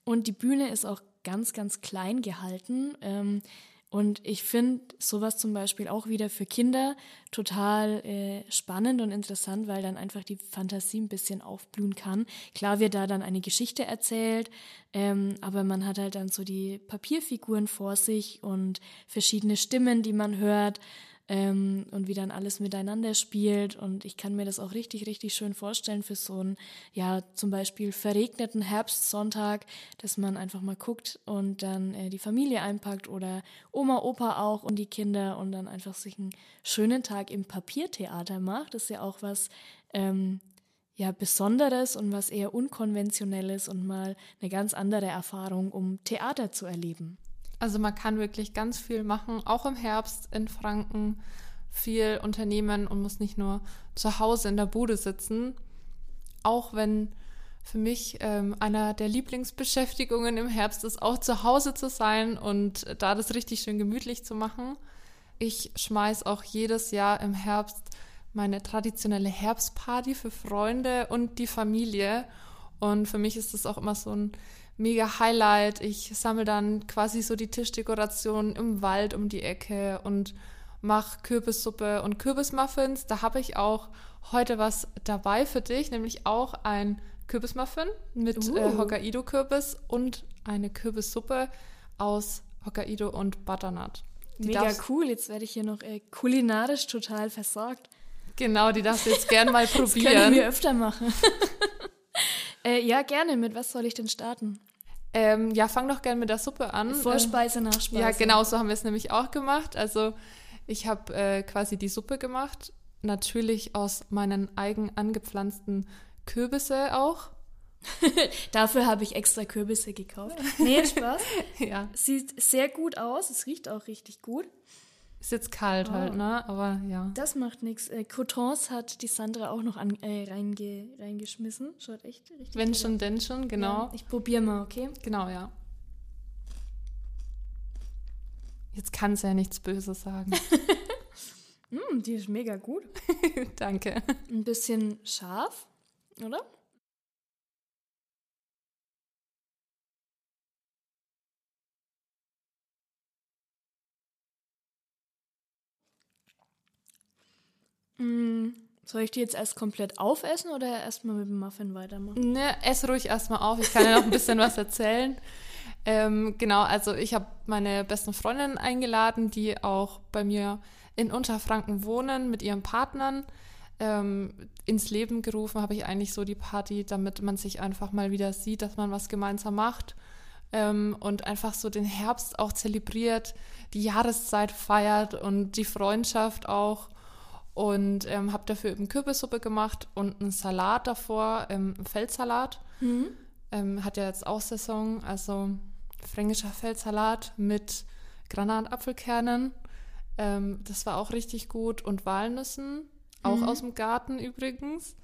Und die Bühne ist auch ganz, ganz klein gehalten. Ähm, Und ich finde sowas zum Beispiel auch wieder für Kinder total äh, spannend und interessant, weil dann einfach die Fantasie ein bisschen aufblühen kann. Klar wird da dann eine Geschichte erzählt, ähm, aber man hat halt dann so die Papierfiguren vor sich und verschiedene Stimmen, die man hört ähm, und wie dann alles miteinander spielt. Und ich kann mir das auch richtig, richtig schön vorstellen für so einen, ja, zum Beispiel verregneten Herbstsonntag, dass man einfach mal guckt und dann äh, die Familie einpackt oder Oma, Opa auch und die Kinder und dann einfach sich einen schönen Tag im Papiertheater macht. Das ist ja auch was, ähm, ja, Besonderes und was eher Unkonventionelles und mal eine ganz andere Erfahrung, um Theater zu erleben. Also man kann wirklich ganz viel machen, auch im Herbst in Franken viel unternehmen und muss nicht nur zu Hause in der Bude sitzen. Auch wenn für mich ähm, einer der Lieblingsbeschäftigungen im Herbst ist, auch zu Hause zu sein und da das richtig schön gemütlich zu machen. Ich schmeiß auch jedes Jahr im Herbst meine traditionelle Herbstparty für Freunde und die Familie. Und für mich ist das auch immer so ein mega Highlight. Ich sammle dann quasi so die Tischdekoration im Wald um die Ecke und mache Kürbissuppe und Kürbismuffins. Da habe ich auch heute was dabei für dich, nämlich auch ein Kürbismuffin mit äh, uh. äh, Hokkaido-Kürbis und eine Kürbissuppe aus Hokkaido und Butternut. Die Mega cool, jetzt werde ich hier noch äh, kulinarisch total versorgt. Genau, die darfst du jetzt gerne mal probieren. das können wir öfter machen. Äh, ja, gerne. Mit was soll ich denn starten? Ähm, ja, fang doch gerne mit der Suppe an. Vorspeise, ähm, Nachspeise. Ja, genau, so haben wir es nämlich auch gemacht. Also ich habe äh, quasi die Suppe gemacht. Natürlich aus meinen eigen angepflanzten Kürbisse auch. Dafür habe ich extra Kürbisse gekauft. Nee, Spaß. ja. Sieht sehr gut aus. Es riecht auch richtig gut. Ist jetzt kalt halt, oh. halt, ne? Aber ja. Das macht nichts. Äh, Cotons hat die Sandra auch noch an, äh, reinge, reingeschmissen. Schaut echt richtig Wenn schon, denn schon, genau. Ja, ich probiere mal, okay? Genau, ja. Jetzt kann es ja nichts Böses sagen. mm, die ist mega gut. Danke. Ein bisschen scharf, oder? Mm, soll ich die jetzt erst komplett aufessen oder erstmal mit dem Muffin weitermachen? Ne, ess ruhig erstmal auf. Ich kann ja noch ein bisschen was erzählen. Ähm, genau, also ich habe meine besten Freundinnen eingeladen, die auch bei mir in Unterfranken wohnen mit ihren Partnern. Ähm, ins Leben gerufen habe ich eigentlich so die Party, damit man sich einfach mal wieder sieht, dass man was gemeinsam macht ähm, und einfach so den Herbst auch zelebriert, die Jahreszeit feiert und die Freundschaft auch und ähm, habe dafür eben Kürbissuppe gemacht und einen Salat davor, ähm, Feldsalat. Mhm. Ähm, hat ja jetzt auch Saison, also fränkischer Feldsalat mit Granatapfelkernen. Ähm, das war auch richtig gut und Walnüssen, auch mhm. aus dem Garten übrigens.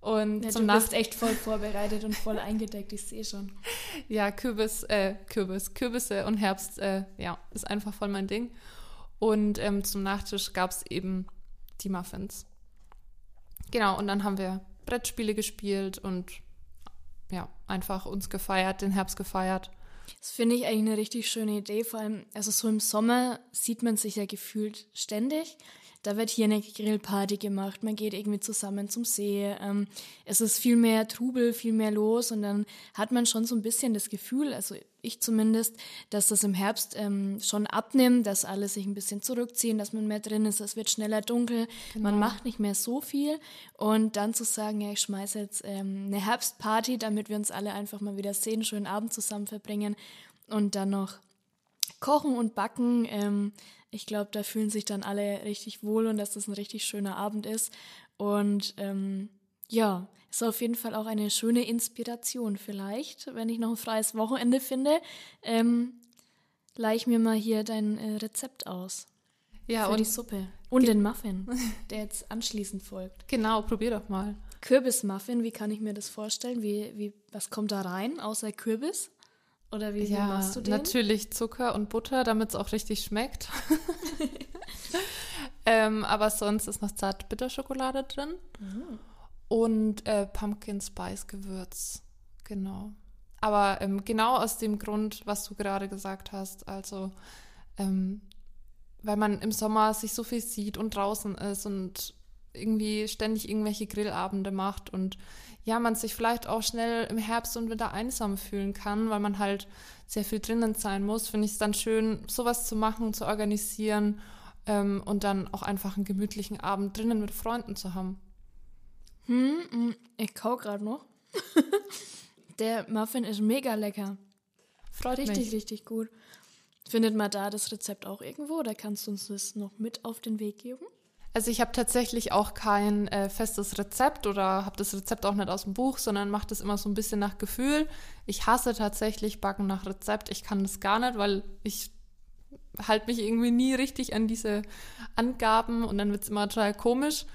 Und ja, zum du bist echt voll vorbereitet und voll eingedeckt, ich sehe schon. Ja, Kürbis, äh, Kürbis, Kürbisse und Herbst, äh, ja, ist einfach voll mein Ding. Und ähm, zum Nachtisch gab es eben die Muffins. Genau, und dann haben wir Brettspiele gespielt und ja, einfach uns gefeiert, den Herbst gefeiert. Das finde ich eigentlich eine richtig schöne Idee. Vor allem, also so im Sommer sieht man sich ja gefühlt ständig. Da wird hier eine Grillparty gemacht, man geht irgendwie zusammen zum See. Ähm, es ist viel mehr Trubel, viel mehr los und dann hat man schon so ein bisschen das Gefühl, also ich zumindest, dass das im Herbst ähm, schon abnimmt, dass alle sich ein bisschen zurückziehen, dass man mehr drin ist, es wird schneller dunkel, genau. man macht nicht mehr so viel und dann zu sagen, ja, ich schmeiße jetzt ähm, eine Herbstparty, damit wir uns alle einfach mal wieder sehen, schönen Abend zusammen verbringen und dann noch kochen und backen. Ähm, ich glaube, da fühlen sich dann alle richtig wohl und dass das ein richtig schöner Abend ist. Und ähm, ja, ist auf jeden Fall auch eine schöne Inspiration vielleicht, wenn ich noch ein freies Wochenende finde. Ähm, leih mir mal hier dein äh, Rezept aus. Ja, für und die Suppe. Und den Muffin, der jetzt anschließend folgt. Genau, probier doch mal. Kürbismuffin, wie kann ich mir das vorstellen? Wie, wie, was kommt da rein, außer Kürbis? Oder wie, ja, machst du den? Natürlich Zucker und Butter, damit es auch richtig schmeckt. ähm, aber sonst ist noch Zart-Bitterschokolade drin. Mhm. Und äh, Pumpkin Spice Gewürz. Genau. Aber ähm, genau aus dem Grund, was du gerade gesagt hast. Also ähm, weil man im Sommer sich so viel sieht und draußen ist und irgendwie ständig irgendwelche Grillabende macht und ja, man sich vielleicht auch schnell im Herbst und Winter einsam fühlen kann, weil man halt sehr viel drinnen sein muss, finde ich es dann schön, sowas zu machen, zu organisieren ähm, und dann auch einfach einen gemütlichen Abend drinnen mit Freunden zu haben. Hm, hm ich kau gerade noch. Der Muffin ist mega lecker. Freut richtig, mich. richtig gut. Findet man da das Rezept auch irgendwo oder kannst du uns das noch mit auf den Weg geben? Also ich habe tatsächlich auch kein äh, festes Rezept oder habe das Rezept auch nicht aus dem Buch, sondern mache das immer so ein bisschen nach Gefühl. Ich hasse tatsächlich Backen nach Rezept. Ich kann das gar nicht, weil ich halte mich irgendwie nie richtig an diese Angaben und dann wird es immer total komisch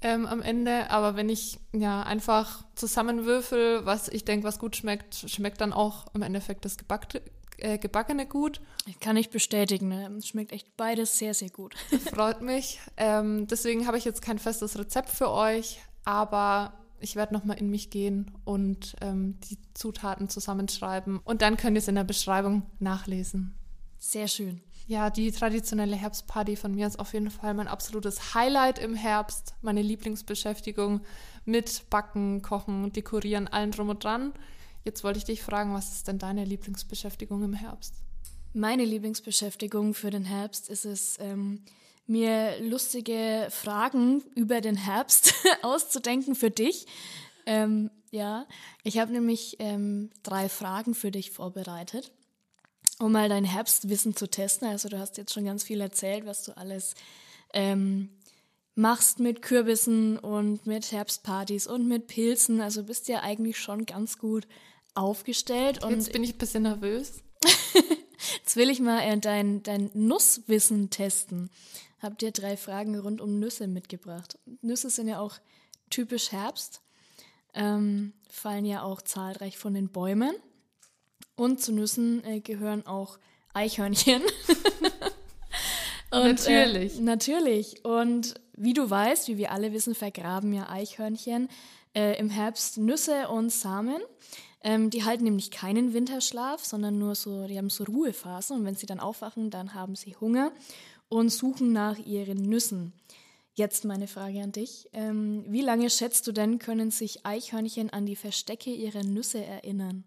ähm, am Ende. Aber wenn ich ja einfach zusammenwürfel, was ich denke, was gut schmeckt, schmeckt dann auch im Endeffekt das Gebackte, äh, Gebackene gut. Kann ich bestätigen. Ne? Es schmeckt echt beides sehr, sehr gut. Freut mich. Ähm, deswegen habe ich jetzt kein festes Rezept für euch, aber ich werde nochmal in mich gehen und ähm, die Zutaten zusammenschreiben. Und dann könnt ihr es in der Beschreibung nachlesen. Sehr schön. Ja, die traditionelle Herbstparty von mir ist auf jeden Fall mein absolutes Highlight im Herbst. Meine Lieblingsbeschäftigung mit Backen, Kochen, Dekorieren, allen drum und dran. Jetzt wollte ich dich fragen, was ist denn deine Lieblingsbeschäftigung im Herbst? Meine Lieblingsbeschäftigung für den Herbst ist es, ähm, mir lustige Fragen über den Herbst auszudenken für dich. Ähm, ja, ich habe nämlich ähm, drei Fragen für dich vorbereitet, um mal dein Herbstwissen zu testen. Also du hast jetzt schon ganz viel erzählt, was du alles ähm, machst mit Kürbissen und mit Herbstpartys und mit Pilzen. Also bist ja eigentlich schon ganz gut aufgestellt. Und Jetzt bin ich ein bisschen nervös. Jetzt will ich mal äh, dein, dein Nusswissen testen. Hab dir drei Fragen rund um Nüsse mitgebracht. Nüsse sind ja auch typisch Herbst, ähm, fallen ja auch zahlreich von den Bäumen. Und zu Nüssen äh, gehören auch Eichhörnchen. Und, natürlich. Äh, natürlich. Und wie du weißt, wie wir alle wissen, vergraben ja Eichhörnchen äh, im Herbst Nüsse und Samen. Ähm, die halten nämlich keinen Winterschlaf, sondern nur so, die haben so Ruhephasen und wenn sie dann aufwachen, dann haben sie Hunger und suchen nach ihren Nüssen. Jetzt meine Frage an dich. Ähm, wie lange schätzt du denn, können sich Eichhörnchen an die Verstecke ihrer Nüsse erinnern?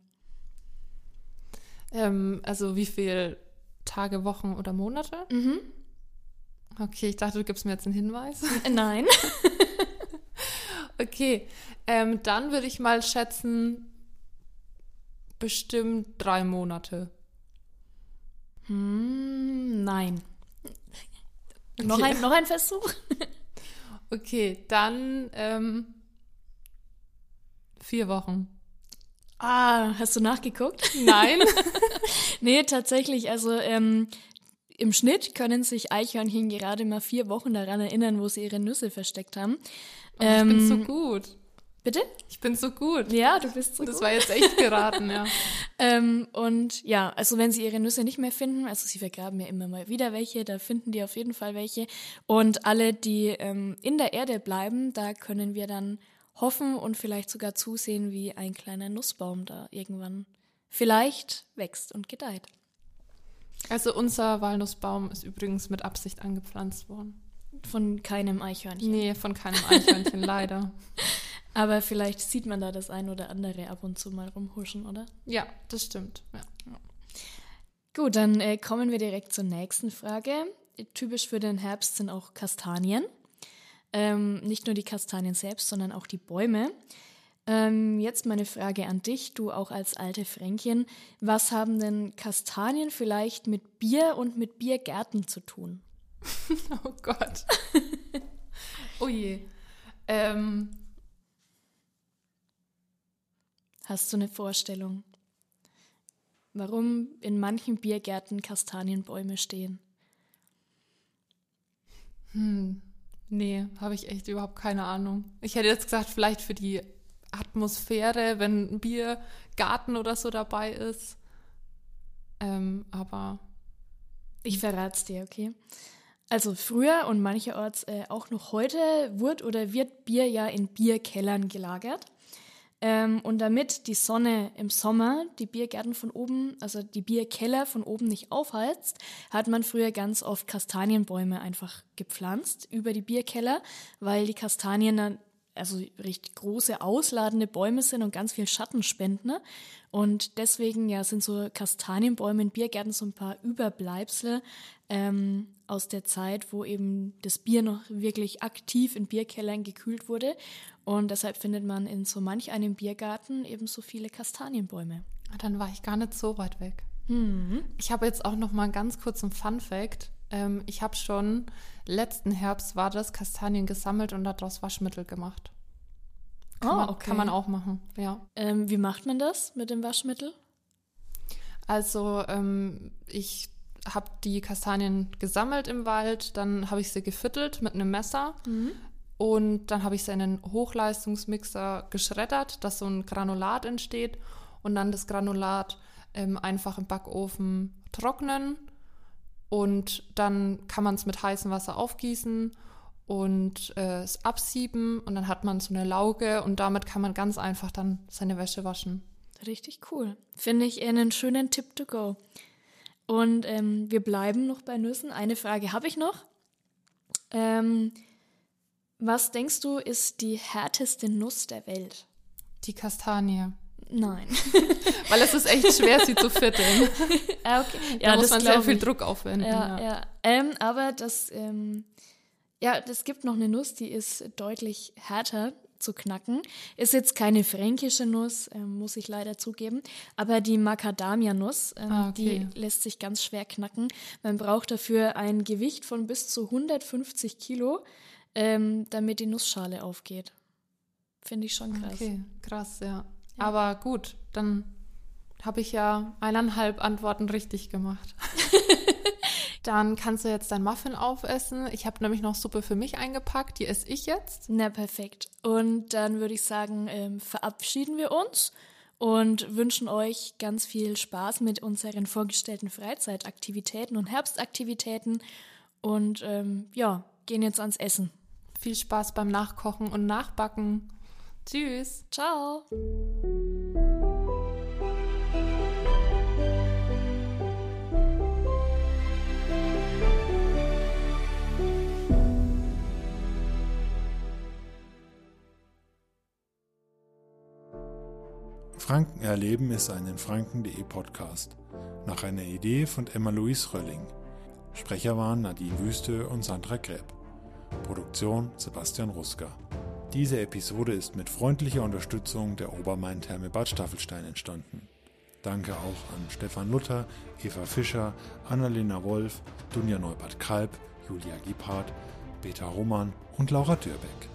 Ähm, also wie viele Tage, Wochen oder Monate? Mhm. Okay, ich dachte, du gibst mir jetzt einen Hinweis. Nein. okay, ähm, dann würde ich mal schätzen, bestimmt drei Monate. Hm, nein. Okay. Noch, ein, noch ein Versuch? okay, dann ähm, vier Wochen. Ah, hast du nachgeguckt? Nein. nee, tatsächlich. Also ähm, im Schnitt können sich Eichhörnchen gerade mal vier Wochen daran erinnern, wo sie ihre Nüsse versteckt haben. Oh, ich ähm, bin so gut. Bitte? Ich bin so gut. Ja, du bist so das gut. Das war jetzt echt geraten, ja. ähm, und ja, also wenn sie ihre Nüsse nicht mehr finden, also sie vergraben ja immer mal wieder welche, da finden die auf jeden Fall welche. Und alle, die ähm, in der Erde bleiben, da können wir dann hoffen und vielleicht sogar zusehen, wie ein kleiner Nussbaum da irgendwann vielleicht wächst und gedeiht. Also unser Walnussbaum ist übrigens mit Absicht angepflanzt worden. Von keinem Eichhörnchen. Nee, von keinem Eichhörnchen, leider. Aber vielleicht sieht man da das ein oder andere ab und zu mal rumhuschen, oder? Ja, das stimmt. Ja. Gut, dann äh, kommen wir direkt zur nächsten Frage. Typisch für den Herbst sind auch Kastanien. Ähm, nicht nur die Kastanien selbst, sondern auch die Bäume. Ähm, jetzt meine Frage an dich, du auch als alte Fränkchen. Was haben denn Kastanien vielleicht mit Bier und mit Biergärten zu tun? oh Gott. oh je. Ähm, Hast du eine Vorstellung, warum in manchen Biergärten Kastanienbäume stehen? Hm, nee, habe ich echt überhaupt keine Ahnung. Ich hätte jetzt gesagt, vielleicht für die Atmosphäre, wenn ein Biergarten oder so dabei ist. Ähm, aber. Ich verrate es dir, okay? Also früher und mancherorts äh, auch noch heute wurde oder wird Bier ja in Bierkellern gelagert. Ähm, und damit die Sonne im Sommer die Biergärten von oben, also die Bierkeller von oben nicht aufheizt, hat man früher ganz oft Kastanienbäume einfach gepflanzt über die Bierkeller, weil die Kastanien dann also richtig große, ausladende Bäume sind und ganz viel Schatten spenden. Ne? Und deswegen ja sind so Kastanienbäume in Biergärten so ein paar Überbleibsel ähm, aus der Zeit, wo eben das Bier noch wirklich aktiv in Bierkellern gekühlt wurde. Und deshalb findet man in so manch einem Biergarten eben so viele Kastanienbäume. Ah, dann war ich gar nicht so weit weg. Mhm. Ich habe jetzt auch noch mal einen ganz kurzen Fun Fact. Ähm, ich habe schon letzten Herbst war das Kastanien gesammelt und daraus Waschmittel gemacht. Kann, oh, man, okay. kann man auch machen, ja. Ähm, wie macht man das mit dem Waschmittel? Also ähm, ich habe die Kastanien gesammelt im Wald, dann habe ich sie gefüttelt mit einem Messer mhm. und dann habe ich sie in einen Hochleistungsmixer geschreddert, dass so ein Granulat entsteht und dann das Granulat ähm, einfach im Backofen trocknen und dann kann man es mit heißem Wasser aufgießen und äh, es absieben und dann hat man so eine Lauge und damit kann man ganz einfach dann seine Wäsche waschen. Richtig cool. Finde ich einen schönen Tipp to go. Und ähm, wir bleiben noch bei Nüssen. Eine Frage habe ich noch. Ähm, was denkst du, ist die härteste Nuss der Welt? Die Kastanie. Nein. Weil es ist echt schwer, sie zu vierteln. ah, okay. Da ja, muss man sehr viel Druck aufwenden. Ja, ja. ja. Ähm, aber das, ähm, ja, es gibt noch eine Nuss, die ist deutlich härter zu knacken. Ist jetzt keine fränkische Nuss, äh, muss ich leider zugeben, aber die Macadamia-Nuss, äh, ah, okay. die lässt sich ganz schwer knacken. Man braucht dafür ein Gewicht von bis zu 150 Kilo, ähm, damit die Nussschale aufgeht. Finde ich schon krass. Okay, krass, ja. Ja. Aber gut, dann habe ich ja eineinhalb Antworten richtig gemacht. dann kannst du jetzt dein Muffin aufessen. Ich habe nämlich noch Suppe für mich eingepackt, die esse ich jetzt. Na, perfekt. Und dann würde ich sagen, ähm, verabschieden wir uns und wünschen euch ganz viel Spaß mit unseren vorgestellten Freizeitaktivitäten und Herbstaktivitäten. Und ähm, ja, gehen jetzt ans Essen. Viel Spaß beim Nachkochen und Nachbacken. Tschüss. Ciao. Franken erleben ist ein in Franken.de Podcast. Nach einer Idee von Emma-Louise Rölling. Sprecher waren Nadine Wüste und Sandra Gräb. Produktion Sebastian Ruska. Diese Episode ist mit freundlicher Unterstützung der Obermain-Therme Bad Staffelstein entstanden. Danke auch an Stefan Luther, Eva Fischer, Annalena Wolf, Dunja Neubert-Kalb, Julia Gebhardt, Peter Roman und Laura Dürbeck.